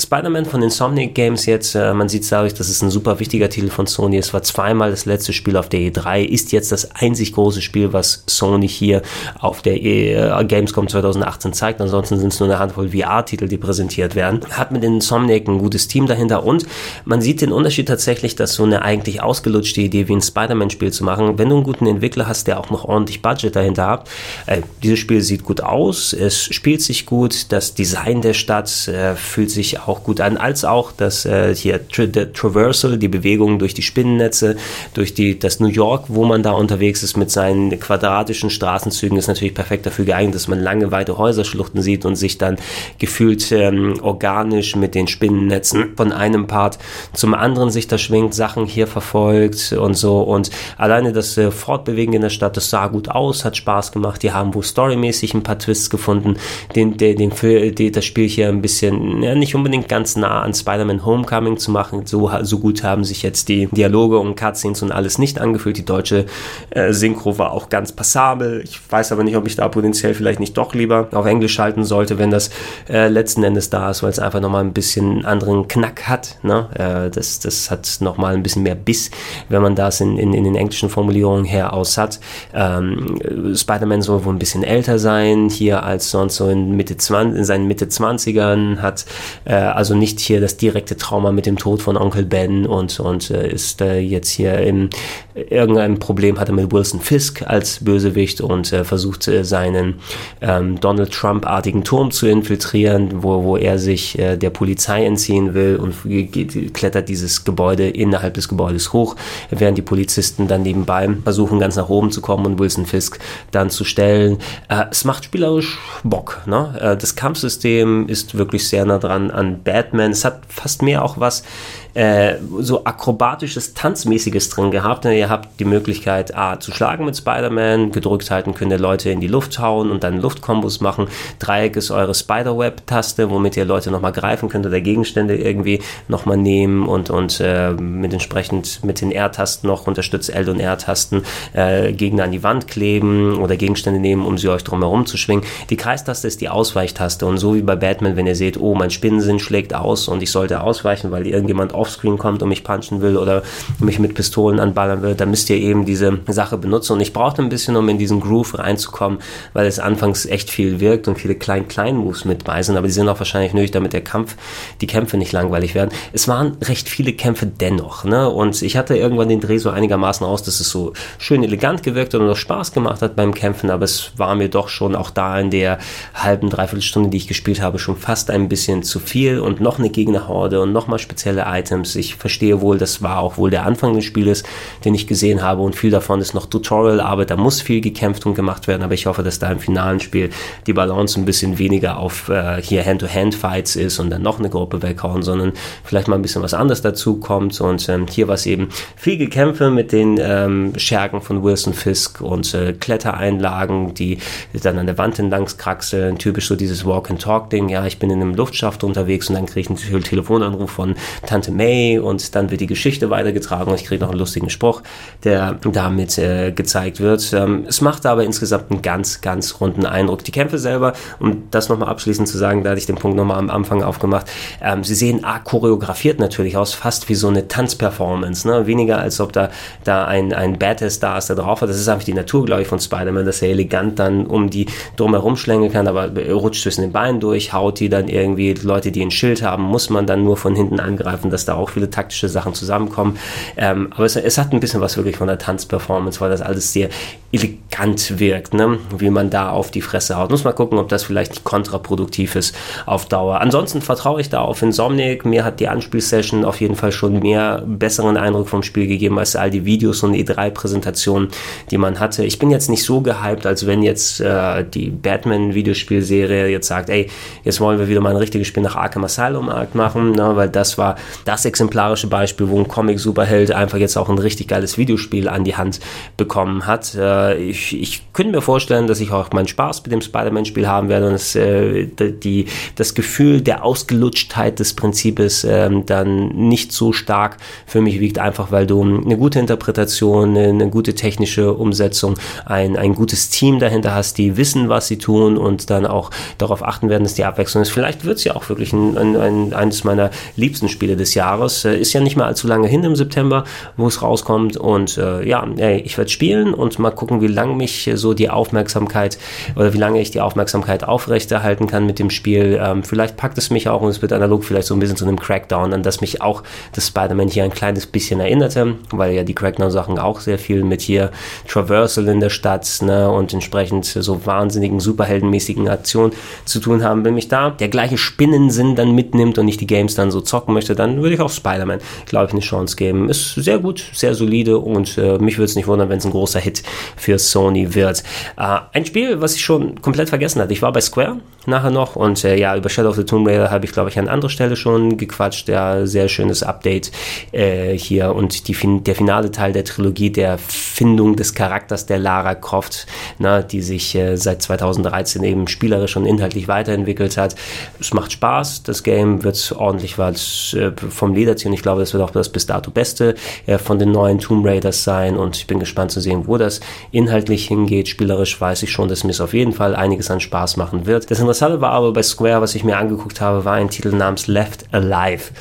S2: Spider-Man von Insomniac Games jetzt, äh, man sieht es dadurch, dass es ein super wichtiger Titel von Sony ist, war zweimal das letzte Spiel auf der E3, ist jetzt das einzig große Spiel, was Sony hier auf der e äh, Gamescom 2018 zeigt. Ansonsten sind es nur eine Handvoll VR-Titel, die präsentiert werden. Hat mit Insomniac ein gutes Team dahinter und man sieht den Unterschied tatsächlich, dass so eine eigentlich ausgelutschte Idee wie ein Spider-Man-Spiel zu machen, wenn du einen guten Entwickler hast, der auch noch ordentlich Budget dahinter hat, äh, dieses Spiel sieht gut aus, es spielt sich gut, das Design der Stadt äh, fühlt sich auch auch gut an, als auch das äh, hier Tra der Traversal, die Bewegung durch die Spinnennetze, durch die, das New York, wo man da unterwegs ist mit seinen quadratischen Straßenzügen, ist natürlich perfekt dafür geeignet, dass man lange, weite Häuserschluchten sieht und sich dann gefühlt ähm, organisch mit den Spinnennetzen von einem Part zum anderen sich da schwingt, Sachen hier verfolgt und so. Und alleine das äh, Fortbewegen in der Stadt, das sah gut aus, hat Spaß gemacht, die haben wohl storymäßig ein paar Twists gefunden, den, den, den, den das Spiel hier ein bisschen, ja, nicht unbedingt ganz nah an Spider-Man Homecoming zu machen. So, so gut haben sich jetzt die Dialoge und Cutscenes und alles nicht angefühlt. Die deutsche äh, Synchro war auch ganz passabel. Ich weiß aber nicht, ob ich da potenziell vielleicht nicht doch lieber auf Englisch schalten sollte, wenn das äh, letzten Endes da ist, weil es einfach nochmal ein bisschen anderen Knack hat. Ne? Äh, das, das hat nochmal ein bisschen mehr Biss, wenn man das in, in, in den englischen Formulierungen her aus hat. Ähm, Spider-Man soll wohl ein bisschen älter sein, hier als sonst so in, Mitte 20, in seinen Mitte 20ern, hat äh, also nicht hier das direkte Trauma mit dem Tod von Onkel Ben und, und äh, ist äh, jetzt hier im irgendein Problem hatte mit Wilson Fisk als Bösewicht und äh, versucht äh, seinen ähm, Donald Trump-artigen Turm zu infiltrieren, wo, wo er sich äh, der Polizei entziehen will und klettert dieses Gebäude innerhalb des Gebäudes hoch, während die Polizisten dann nebenbei versuchen ganz nach oben zu kommen und Wilson Fisk dann zu stellen. Äh, es macht spielerisch Bock. Ne? Äh, das Kampfsystem ist wirklich sehr nah dran an Batman. Es hat fast mehr auch was äh, so akrobatisches, tanzmäßiges drin gehabt. Ihr habt die Möglichkeit, A, zu schlagen mit Spider-Man, gedrückt halten könnt ihr Leute in die Luft hauen und dann Luftkombos machen. Dreieck ist eure Spider-Web-Taste, womit ihr Leute nochmal greifen könnt oder Gegenstände irgendwie nochmal nehmen und, und äh, mit entsprechend mit den R-Tasten noch unterstützt L und R-Tasten äh, Gegner an die Wand kleben oder Gegenstände nehmen, um sie euch drumherum zu schwingen. Die Kreistaste ist die Ausweichtaste und so wie bei Batman, wenn ihr seht, oh, mein Spinnensinn schlägt aus und ich sollte ausweichen, weil irgendjemand offscreen kommt und mich punchen will oder mich mit Pistolen anballern will, dann müsst ihr eben diese Sache benutzen. Und ich brauchte ein bisschen, um in diesen Groove reinzukommen, weil es anfangs echt viel wirkt und viele Klein-Klein-Moves mit bei sind, aber die sind auch wahrscheinlich nötig, damit der Kampf, die Kämpfe nicht langweilig werden. Es waren recht viele Kämpfe dennoch, ne? Und ich hatte irgendwann den Dreh so einigermaßen aus, dass es so schön elegant gewirkt und noch Spaß gemacht hat beim Kämpfen, aber es war mir doch schon auch da in der halben, dreiviertel Stunde, die ich gespielt habe, schon fast ein bisschen zu viel und noch eine Gegnerhorde und nochmal spezielle Items. Ich verstehe wohl, das war auch wohl der Anfang des Spieles, den ich gesehen habe und viel davon ist noch Tutorial-Arbeit, da muss viel gekämpft und gemacht werden, aber ich hoffe, dass da im finalen Spiel die Balance ein bisschen weniger auf äh, hier Hand-to-Hand-Fights ist und dann noch eine Gruppe weghauen, sondern vielleicht mal ein bisschen was anderes dazu kommt. Und ähm, hier war es eben viel Gekämpfe mit den ähm, Schergen von Wilson Fisk und äh, Klettereinlagen, die dann an der Wand entlang kraxeln, typisch so dieses Walk-and-Talk-Ding, ja, ich bin in einem Luftschaft unterwegs und dann kriege ich einen Telefonanruf von Tante May und dann wird die Geschichte weitergetragen und ich kriege noch einen lustigen Spruch, der damit äh, gezeigt wird. Ähm, es macht aber insgesamt einen ganz, ganz runden Eindruck. Die Kämpfe selber, um das nochmal abschließend zu sagen, da hatte ich den Punkt nochmal am Anfang aufgemacht, ähm, sie sehen arg choreografiert natürlich aus, fast wie so eine Tanzperformance, ne? weniger als ob da, da ein, ein Badass da ist, der drauf hat. Das ist einfach die Natur, glaube ich, von Spider-Man, dass er elegant dann um die drumherum schlängeln kann, aber rutscht zwischen den Beinen durch, haut die dann irgendwie, Leute, die ein Schild haben, muss man dann nur von hinten angreifen, dass da auch viele taktische Sachen zusammenkommen. Ähm, aber es, es hat ein bisschen was wirklich von der Tanzperformance, weil das alles sehr elegant wirkt, ne? wie man da auf die Fresse haut. Muss mal gucken, ob das vielleicht kontraproduktiv ist auf Dauer. Ansonsten vertraue ich da auf Insomniac. Mir hat die Anspielsession auf jeden Fall schon mehr besseren Eindruck vom Spiel gegeben als all die Videos und E3-Präsentationen, die man hatte. Ich bin jetzt nicht so gehypt, als wenn jetzt äh, die Batman-Videospielserie jetzt sagt, ey, jetzt wollen wir wieder mal ein richtiges Spiel nach Arkham Asylum machen, ne? weil das war das exemplarische Beispiel, wo ein Comic-Superheld einfach jetzt auch ein richtig geiles Videospiel an die Hand bekommen hat. Äh, ich, ich könnte mir vorstellen, dass ich auch meinen Spaß mit dem Spider-Man-Spiel haben werde und das, äh, die, das Gefühl der Ausgelutschtheit des Prinzips äh, dann nicht so stark für mich wiegt, einfach weil du eine gute Interpretation, eine gute technische Umsetzung, ein, ein gutes Team dahinter hast, die wissen, was sie tun und dann auch darauf achten werden, dass die Abwechslung ist. Vielleicht wird es ja auch wirklich ein, ein, eines meiner liebsten Spiele des Jahres. Äh, ist ja nicht mehr allzu lange hin im September, wo es rauskommt und äh, ja, ey, ich werde spielen und mal gucken, wie lange mich so die Aufmerksamkeit oder wie lange ich die Aufmerksamkeit aufrechterhalten kann mit dem Spiel. Ähm, vielleicht packt es mich auch und es wird analog vielleicht so ein bisschen zu einem Crackdown, an das mich auch das Spider-Man hier ein kleines bisschen erinnerte, weil ja die Crackdown-Sachen auch sehr viel mit hier Traversal in der Stadt ne, und entsprechend so wahnsinnigen, superheldenmäßigen Aktionen zu tun haben. Wenn mich da der gleiche Spinnensinn dann mitnimmt und ich die Games dann so zocken möchte, dann würde ich auch Spider-Man, glaube ich, eine Chance geben. Ist sehr gut, sehr solide und äh, mich würde es nicht wundern, wenn es ein großer Hit für Sony wird. Äh, ein Spiel, was ich schon komplett vergessen hatte. Ich war bei Square nachher noch und äh, ja, über Shadow of the Tomb Raider habe ich, glaube ich, an anderer Stelle schon gequatscht. Ja, sehr schönes Update äh, hier und die, der finale Teil der Trilogie der Findung des Charakters der Lara Croft, na, die sich äh, seit 2013 eben spielerisch und inhaltlich weiterentwickelt hat. Es macht Spaß, das Game wird ordentlich was äh, vom Leder ziehen. Ich glaube, das wird auch das bis dato beste äh, von den neuen Tomb Raiders sein und ich bin gespannt zu sehen, wo das inhaltlich hingeht. Spielerisch weiß ich schon, dass mir es auf jeden Fall einiges an Spaß machen wird. Das Interessante war aber bei Square, was ich mir angeguckt habe, war ein Titel namens Left Alive.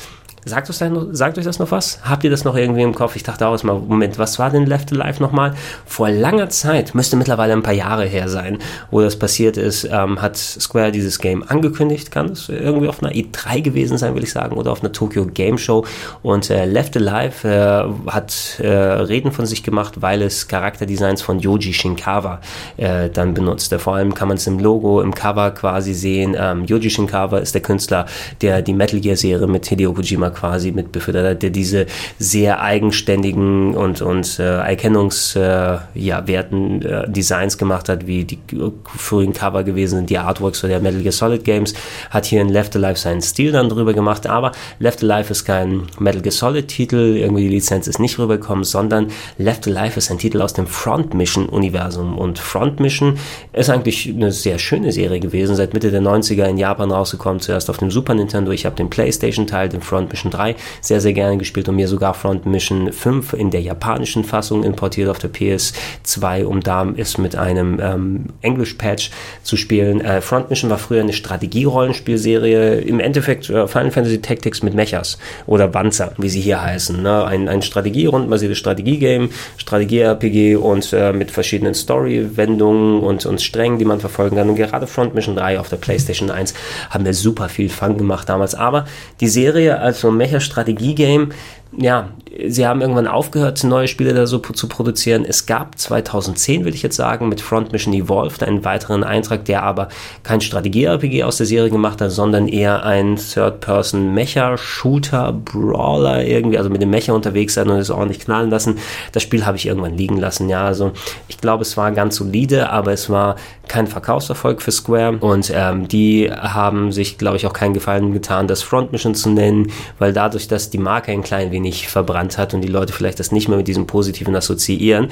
S2: Sagt euch, das noch, sagt euch das noch was? Habt ihr das noch irgendwie im Kopf? Ich dachte auch mal, Moment, was war denn Left Alive nochmal? Vor langer Zeit, müsste mittlerweile ein paar Jahre her sein, wo das passiert ist, ähm, hat Square dieses Game angekündigt. Kann es irgendwie auf einer E3 gewesen sein, will ich sagen, oder auf einer Tokyo Game Show. Und äh, Left Alive äh, hat äh, Reden von sich gemacht, weil es Charakterdesigns von Yoji Shinkawa äh, dann benutzt. Vor allem kann man es im Logo, im Cover quasi sehen. Ähm, Yoji Shinkawa ist der Künstler, der die Metal Gear Serie mit Hideo Kojima quasi mitbefördert hat, der diese sehr eigenständigen und, und äh, Erkennungswerten äh, ja, äh, Designs gemacht hat, wie die frühen Cover gewesen sind, die Artworks der Metal Gear Solid Games, hat hier in Left Alive seinen Stil dann drüber gemacht, aber Left Alive ist kein Metal Gear Solid Titel, irgendwie die Lizenz ist nicht rübergekommen, sondern Left Alive ist ein Titel aus dem Front Mission Universum. Und Front Mission ist eigentlich eine sehr schöne Serie gewesen, seit Mitte der 90er in Japan rausgekommen, zuerst auf dem Super Nintendo, ich habe den Playstation Teil, den Front Mission Mission 3 sehr, sehr gerne gespielt und mir sogar Front Mission 5 in der japanischen Fassung importiert auf der PS2, um da es mit einem ähm, English-Patch zu spielen. Äh, Front Mission war früher eine Strategie-Rollenspielserie, im Endeffekt äh, Final Fantasy Tactics mit Mechas oder Wanzer, wie sie hier heißen. Ne? Ein, ein Strategie-rundenbasiertes Strategie-Game, Strategie-RPG und äh, mit verschiedenen Story-Wendungen und, und Strängen, die man verfolgen kann. Und gerade Front Mission 3 auf der PlayStation 1 haben wir super viel Fun gemacht damals. Aber die Serie als so Mecha-Strategie-Game. Ja, sie haben irgendwann aufgehört, neue Spiele da so zu produzieren. Es gab 2010, will ich jetzt sagen, mit Front Mission Evolved einen weiteren Eintrag, der aber kein Strategie-RPG aus der Serie gemacht hat, sondern eher ein Third-Person-Mecha-Shooter-Brawler irgendwie, also mit dem Mecha unterwegs sein und es ordentlich knallen lassen. Das Spiel habe ich irgendwann liegen lassen, ja. Also ich glaube, es war ganz solide, aber es war kein Verkaufserfolg für Square und ähm, die haben sich, glaube ich, auch keinen Gefallen getan, das Front Mission zu nennen, weil dadurch, dass die Marke ein klein wenig verbrannt hat und die Leute vielleicht das nicht mehr mit diesem Positiven assoziieren.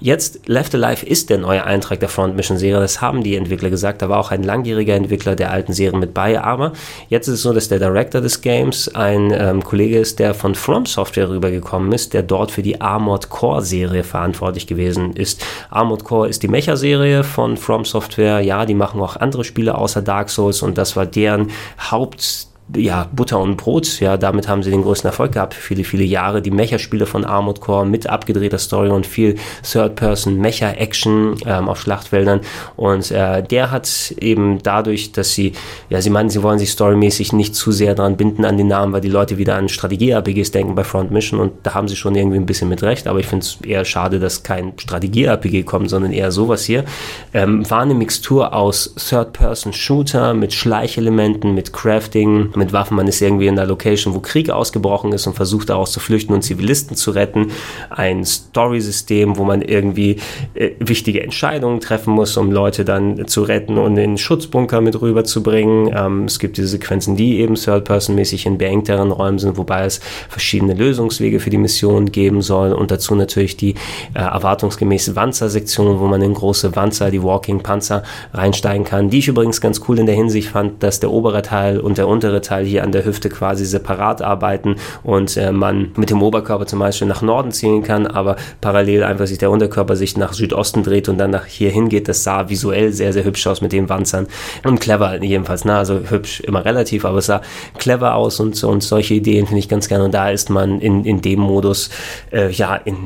S2: Jetzt Left Alive ist der neue Eintrag der Front Mission Serie, das haben die Entwickler gesagt, da war auch ein langjähriger Entwickler der alten Serie mit bei, aber jetzt ist es so, dass der Director des Games ein ähm, Kollege ist, der von From Software rübergekommen ist, der dort für die Armored Core Serie verantwortlich gewesen ist. Armored Core ist die Mecha-Serie von From Software, ja, die machen auch andere Spiele außer Dark Souls und das war deren Haupt ja, Butter und Brot. Ja, damit haben sie den größten Erfolg gehabt für viele, viele Jahre. Die Mecha-Spiele von Armored Core mit abgedrehter Story und viel Third-Person-Mecha-Action ähm, auf Schlachtfeldern. Und äh, der hat eben dadurch, dass sie, ja, sie meinen, sie wollen sich storymäßig nicht zu sehr dran binden an den Namen, weil die Leute wieder an Strategie-RPGs denken bei Front Mission und da haben sie schon irgendwie ein bisschen mit recht. Aber ich finde es eher schade, dass kein Strategie-RPG kommt, sondern eher sowas hier. Ähm, war eine Mixtur aus Third-Person-Shooter mit Schleichelementen, mit Crafting, mit Waffen. Man ist irgendwie in einer Location, wo Krieg ausgebrochen ist und versucht daraus zu flüchten und Zivilisten zu retten. Ein Story-System, wo man irgendwie äh, wichtige Entscheidungen treffen muss, um Leute dann zu retten und in Schutzbunker mit rüberzubringen. Ähm, es gibt diese Sequenzen, die eben Third-Person-mäßig in beengteren Räumen sind, wobei es verschiedene Lösungswege für die Mission geben soll und dazu natürlich die äh, erwartungsgemäße Wanzer-Sektion, wo man in große Wanzer, die Walking-Panzer reinsteigen kann, die ich übrigens ganz cool in der Hinsicht fand, dass der obere Teil und der untere Teil hier an der Hüfte quasi separat arbeiten und äh, man mit dem Oberkörper zum Beispiel nach Norden zielen kann, aber parallel einfach sich der Unterkörper sich nach Südosten dreht und dann nach hier hingeht. Das sah visuell sehr, sehr hübsch aus mit den Wanzern und clever jedenfalls. Ne? Also hübsch immer relativ, aber es sah clever aus und, und solche Ideen finde ich ganz gerne. Und da ist man in, in dem Modus, äh, ja, in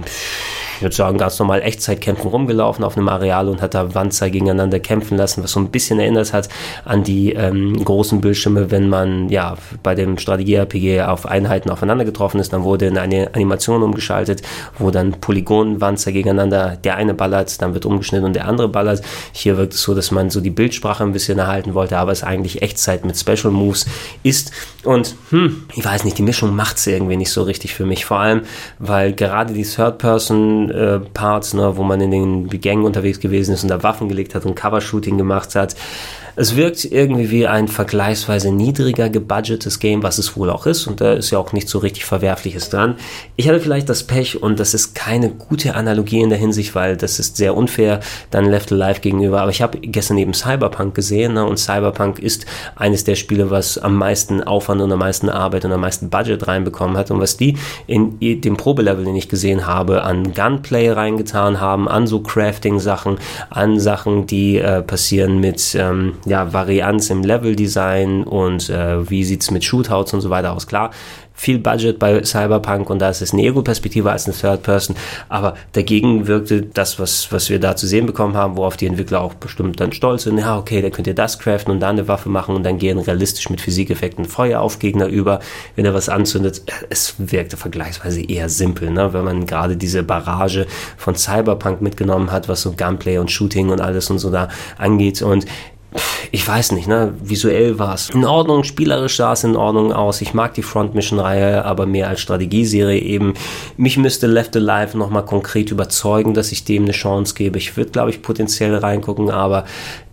S2: ich würde sagen, ganz normal Echtzeitkämpfen rumgelaufen auf einem Areal und hat da Wanzer gegeneinander kämpfen lassen, was so ein bisschen erinnert hat an die ähm, großen Bildschirme, wenn man ja bei dem Strategie-RPG auf Einheiten aufeinander getroffen ist, dann wurde in eine Animation umgeschaltet, wo dann Polygonwanzer gegeneinander, der eine ballert, dann wird umgeschnitten und der andere ballert. Hier wirkt es so, dass man so die Bildsprache ein bisschen erhalten wollte, aber es eigentlich Echtzeit mit Special Moves ist. Und hm, ich weiß nicht, die Mischung macht es irgendwie nicht so richtig für mich. Vor allem, weil gerade die Third-Person äh, Parts, ne, wo man in den Gängen unterwegs gewesen ist und da Waffen gelegt hat und Covershooting gemacht hat. Es wirkt irgendwie wie ein vergleichsweise niedriger gebudgetes Game, was es wohl auch ist. Und da ist ja auch nicht so richtig Verwerfliches dran. Ich hatte vielleicht das Pech und das ist keine gute Analogie in der Hinsicht, weil das ist sehr unfair dann Left Alive gegenüber. Aber ich habe gestern eben Cyberpunk gesehen ne? und Cyberpunk ist eines der Spiele, was am meisten Aufwand und am meisten Arbeit und am meisten Budget reinbekommen hat. Und was die in dem Probelevel, den ich gesehen habe, an Gunplay reingetan haben, an so Crafting-Sachen, an Sachen, die äh, passieren mit ähm, ja, Varianz im Leveldesign und äh, wie sieht's mit Shootouts und so weiter aus. Klar, viel Budget bei Cyberpunk und da ist es eine Ego-Perspektive als eine Third Person, aber dagegen wirkte das, was, was wir da zu sehen bekommen haben, worauf die Entwickler auch bestimmt dann stolz sind, ja, okay, dann könnt ihr das craften und da eine Waffe machen und dann gehen realistisch mit Physikeffekten Feuer auf Gegner über, wenn er was anzündet. Es wirkte vergleichsweise eher simpel, ne? wenn man gerade diese Barrage von Cyberpunk mitgenommen hat, was so Gunplay und Shooting und alles und so da angeht und ich weiß nicht, ne, visuell war es in Ordnung, spielerisch sah es in Ordnung aus. Ich mag die Front Mission Reihe, aber mehr als Strategieserie eben. Mich müsste Left Alive nochmal konkret überzeugen, dass ich dem eine Chance gebe. Ich würde, glaube ich, potenziell reingucken, aber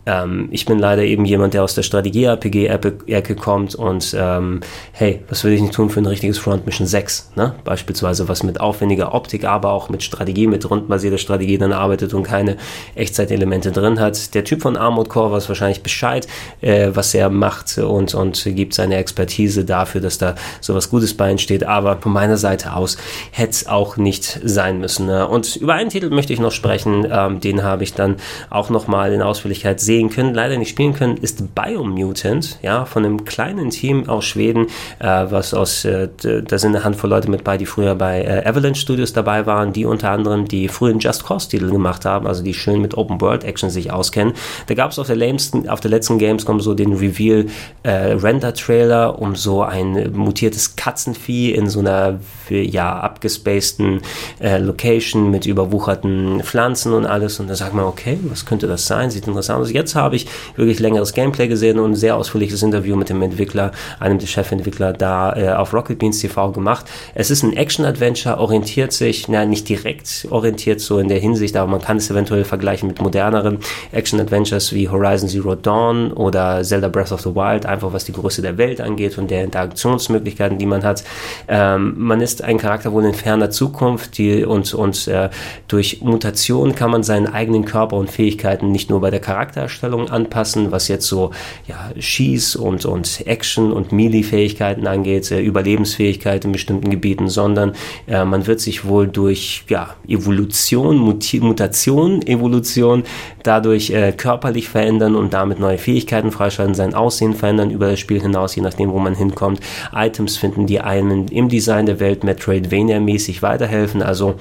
S2: Ähm, ich bin leider eben jemand, der aus der Strategie-RPG-Ecke kommt und ähm, hey, was will ich nicht tun für ein richtiges Front Mission 6? Ne? Beispielsweise was mit aufwendiger Optik, aber auch mit Strategie, mit rundbasierter Strategie dann arbeitet und keine Echtzeitelemente drin hat. Der Typ von Armored Core weiß wahrscheinlich Bescheid, äh, was er macht und, und gibt seine Expertise dafür, dass da sowas Gutes bei entsteht. Aber von meiner Seite aus hätte es auch nicht sein müssen. Ne? Und über einen Titel möchte ich noch sprechen, ähm, den habe ich dann auch nochmal in Ausführlichkeit sehen können, leider nicht spielen können, ist Biomutant, ja, von einem kleinen Team aus Schweden, äh, was aus, äh, da sind eine Handvoll Leute mit bei, die früher bei äh, Avalanche Studios dabei waren, die unter anderem die frühen Just Cause Titel gemacht haben, also die schön mit Open World Action sich auskennen. Da gab es auf der auf der letzten Gamescom so den Reveal äh, Render Trailer um so ein mutiertes Katzenvieh in so einer ja abgespaceden äh, Location mit überwucherten Pflanzen und alles und da sagt man okay, was könnte das sein? Sieht interessant aus. Jetzt habe ich wirklich längeres Gameplay gesehen und ein sehr ausführliches Interview mit dem Entwickler, einem der Chefentwickler da äh, auf Rocket Beans TV gemacht. Es ist ein Action-Adventure, orientiert sich, na, nicht direkt orientiert so in der Hinsicht, aber man kann es eventuell vergleichen mit moderneren Action-Adventures wie Horizon Zero Dawn oder Zelda Breath of the Wild, einfach was die Größe der Welt angeht und der Interaktionsmöglichkeiten, die man hat. Ähm, man ist ein Charakter wohl in ferner Zukunft die, und, und äh, durch Mutation kann man seinen eigenen Körper und Fähigkeiten nicht nur bei der Charaktererstellung anpassen, was jetzt so ja, Schieß und, und Action und Melee-Fähigkeiten angeht, äh, Überlebensfähigkeit in bestimmten Gebieten, sondern äh, man wird sich wohl durch ja, Evolution, Muti Mutation, Evolution dadurch äh, körperlich verändern und damit neue Fähigkeiten freischalten, sein Aussehen verändern über das Spiel hinaus, je nachdem, wo man hinkommt. Items finden, die einem im Design der Welt Metroidvania-mäßig weiterhelfen. Also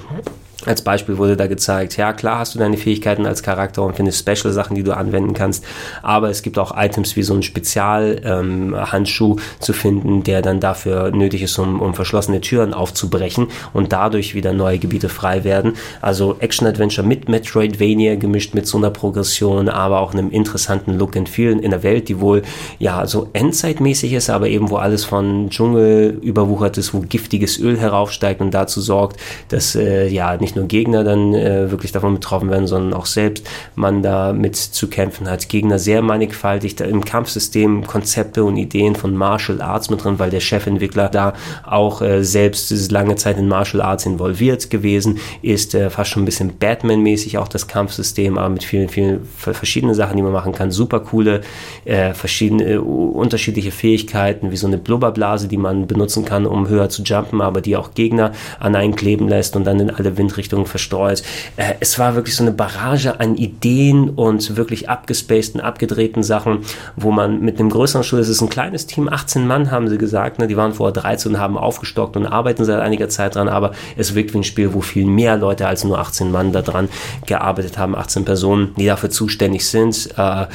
S2: als Beispiel wurde da gezeigt, ja klar hast du deine Fähigkeiten als Charakter und findest Special-Sachen, die du anwenden kannst, aber es gibt auch Items wie so ein Spezial-Handschuh ähm, zu finden, der dann dafür nötig ist, um, um verschlossene Türen aufzubrechen und dadurch wieder neue Gebiete frei werden. Also Action-Adventure mit Metroidvania gemischt mit so einer Progression, aber auch einem interessanten Look and Feel in der Welt, die wohl ja so endzeitmäßig ist, aber eben wo alles von Dschungel überwuchert ist, wo giftiges Öl heraufsteigt und dazu sorgt, dass äh, ja nicht nur Gegner dann äh, wirklich davon betroffen werden, sondern auch selbst man da mit zu kämpfen hat. Gegner sehr mannigfaltig, da im Kampfsystem Konzepte und Ideen von Martial Arts mit drin, weil der Chefentwickler da auch äh, selbst lange Zeit in Martial Arts involviert gewesen ist, äh, fast schon ein bisschen Batman-mäßig auch das Kampfsystem, aber mit vielen, vielen verschiedenen Sachen, die man machen kann. Super coole, äh, verschiedene, äh, unterschiedliche Fähigkeiten, wie so eine Blubberblase, die man benutzen kann, um höher zu jumpen, aber die auch Gegner an einen kleben lässt und dann in alle Windrichtungen Richtungen verstreut. Äh, es war wirklich so eine Barrage an Ideen und wirklich abgespaceden, abgedrehten Sachen, wo man mit einem größeren Studio, es ist ein kleines Team, 18 Mann haben sie gesagt, ne, die waren vorher 13 und haben aufgestockt und arbeiten seit einiger Zeit dran, aber es wirkt wie ein Spiel, wo viel mehr Leute als nur 18 Mann daran gearbeitet haben, 18 Personen, die dafür zuständig sind. Äh,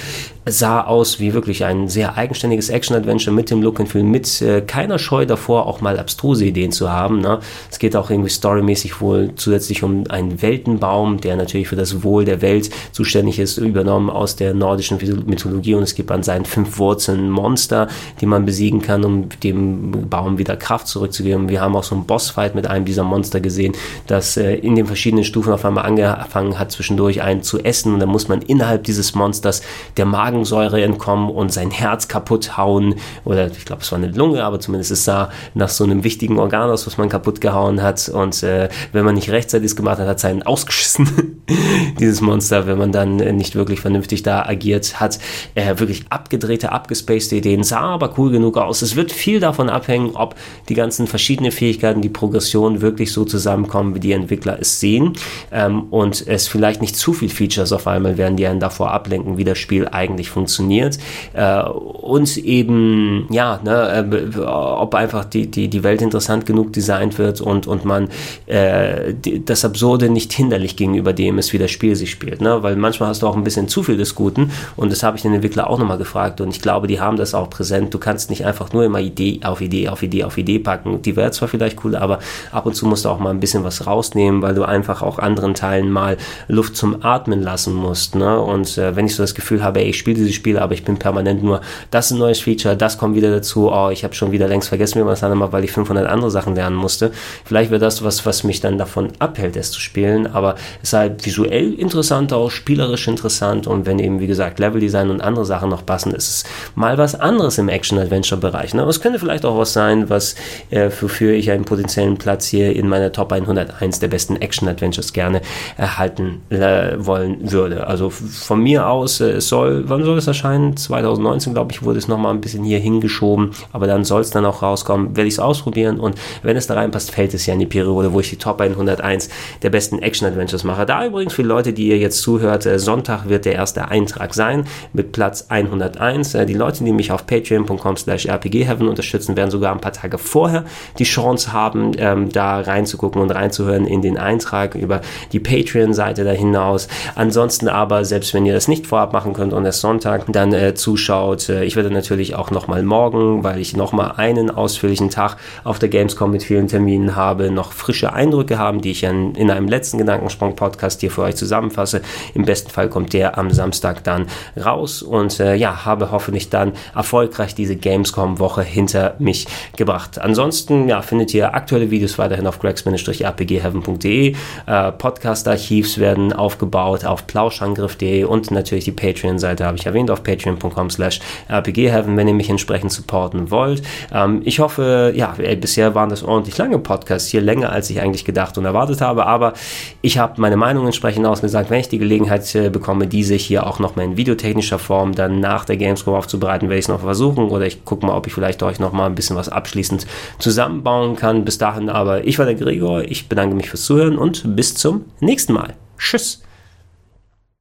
S2: sah aus wie wirklich ein sehr eigenständiges Action-Adventure mit dem Look and Feel, mit äh, keiner Scheu davor, auch mal abstruse Ideen zu haben. Ne? Es geht auch irgendwie storymäßig wohl zusätzlich um einen Weltenbaum, der natürlich für das Wohl der Welt zuständig ist, übernommen aus der nordischen Mythologie und es gibt an seinen fünf Wurzeln Monster, die man besiegen kann, um dem Baum wieder Kraft zurückzugeben. Wir haben auch so einen Bossfight mit einem dieser Monster gesehen, das äh, in den verschiedenen Stufen auf einmal angefangen hat, zwischendurch einen zu essen und dann muss man innerhalb dieses Monsters der Magen Magensäure entkommen und sein Herz kaputt hauen. Oder ich glaube, es war eine Lunge, aber zumindest es sah nach so einem wichtigen Organ aus, was man kaputt gehauen hat. Und äh, wenn man nicht rechtzeitig es gemacht hat, hat es einen ausgeschissen, <laughs> dieses Monster, wenn man dann äh, nicht wirklich vernünftig da agiert hat. Äh, wirklich abgedrehte, abgespacede Ideen, sah aber cool genug aus. Es wird viel davon abhängen, ob die ganzen verschiedenen Fähigkeiten, die Progression wirklich so zusammenkommen, wie die Entwickler es sehen. Ähm, und es vielleicht nicht zu viel Features auf einmal werden, die einen davor ablenken, wie das Spiel eigentlich funktioniert. Äh, und eben, ja, ne, äh, ob einfach die, die, die Welt interessant genug designt wird und, und man äh, die, das Absurde nicht hinderlich gegenüber dem ist, wie das Spiel sich spielt. Ne? Weil manchmal hast du auch ein bisschen zu viel des Guten und das habe ich den Entwickler auch nochmal gefragt und ich glaube, die haben das auch präsent. Du kannst nicht einfach nur immer Idee auf Idee auf Idee auf Idee packen. Die wäre zwar vielleicht cool, aber ab und zu musst du auch mal ein bisschen was rausnehmen, weil du einfach auch anderen Teilen mal Luft zum Atmen lassen musst. Ne? Und äh, wenn ich so das Gefühl habe, ey, ich spiele spiele diese Spiele, aber ich bin permanent nur, das ist ein neues Feature, das kommt wieder dazu, oh, ich habe schon wieder längst vergessen, wie man es dann macht, weil ich 500 andere Sachen lernen musste. Vielleicht wäre das was, was mich dann davon abhält hält, es zu spielen, aber es sah halt visuell interessant aus, spielerisch interessant und wenn eben, wie gesagt, Leveldesign und andere Sachen noch passen, ist es mal was anderes im Action-Adventure-Bereich. Ne? Es könnte vielleicht auch was sein, was äh, wofür ich einen potenziellen Platz hier in meiner Top 101 der besten Action-Adventures gerne erhalten äh, wollen würde. Also von mir aus, äh, es soll, wann soll es erscheinen? 2019, glaube ich, wurde es nochmal ein bisschen hier hingeschoben, aber dann soll es dann auch rauskommen, werde ich es ausprobieren und wenn es da reinpasst, fällt es ja in die Periode, wo ich die Top 101 der besten Action-Adventures mache. Da übrigens für Leute, die ihr jetzt zuhört, äh, Sonntag wird der erste Eintrag sein mit Platz 101. Äh, die Leute, die mich auf patreon.com slash rpgheaven unterstützen, werden sogar ein paar Tage vorher die Chance haben, ähm, da reinzugucken und reinzuhören in den Eintrag über die Patreon-Seite da hinaus. Ansonsten aber, selbst wenn ihr das nicht vorab machen könnt und erst Sonntag dann äh, zuschaut, äh, ich werde natürlich auch nochmal morgen, weil ich nochmal einen ausführlichen Tag auf der Gamescom mit vielen Terminen habe, noch frische Eindrücke haben, die ich in, in einem letzten Gedankensprung-Podcast hier für euch zusammenfasse. Im besten Fall kommt der am Samstag dann raus und äh, ja, habe hoffentlich dann erfolgreich diese Gamescom-Woche hinter mich gebracht. Ansonsten ja, findet ihr aktuelle Videos weiterhin auf gregs-rpgheaven.de. Äh, Podcast-Archivs werden aufgebaut auf plauschangriff.de und natürlich die Patreon-Seite habe ich erwähnt auf patreon.com slash rpgheaven, wenn ihr mich entsprechend supporten wollt. Ähm, ich hoffe, ja, ey, bisher waren das ordentlich lange Podcasts, hier länger als ich eigentlich gedacht und erwartet habe, aber ich habe meine Meinung entsprechend ausgesagt, wenn ich die Gelegenheit äh, bekomme, diese hier auch noch mal in videotechnischer Form dann nach der Gamescom aufzubereiten, werde ich es noch versuchen oder ich gucke mal, ob ich vielleicht euch noch mal ein bisschen was abschließend zusammenbauen kann. Bis dahin aber, ich war der Gregor, ich bedanke mich fürs Zuhören und bis zum nächsten Mal. Tschüss.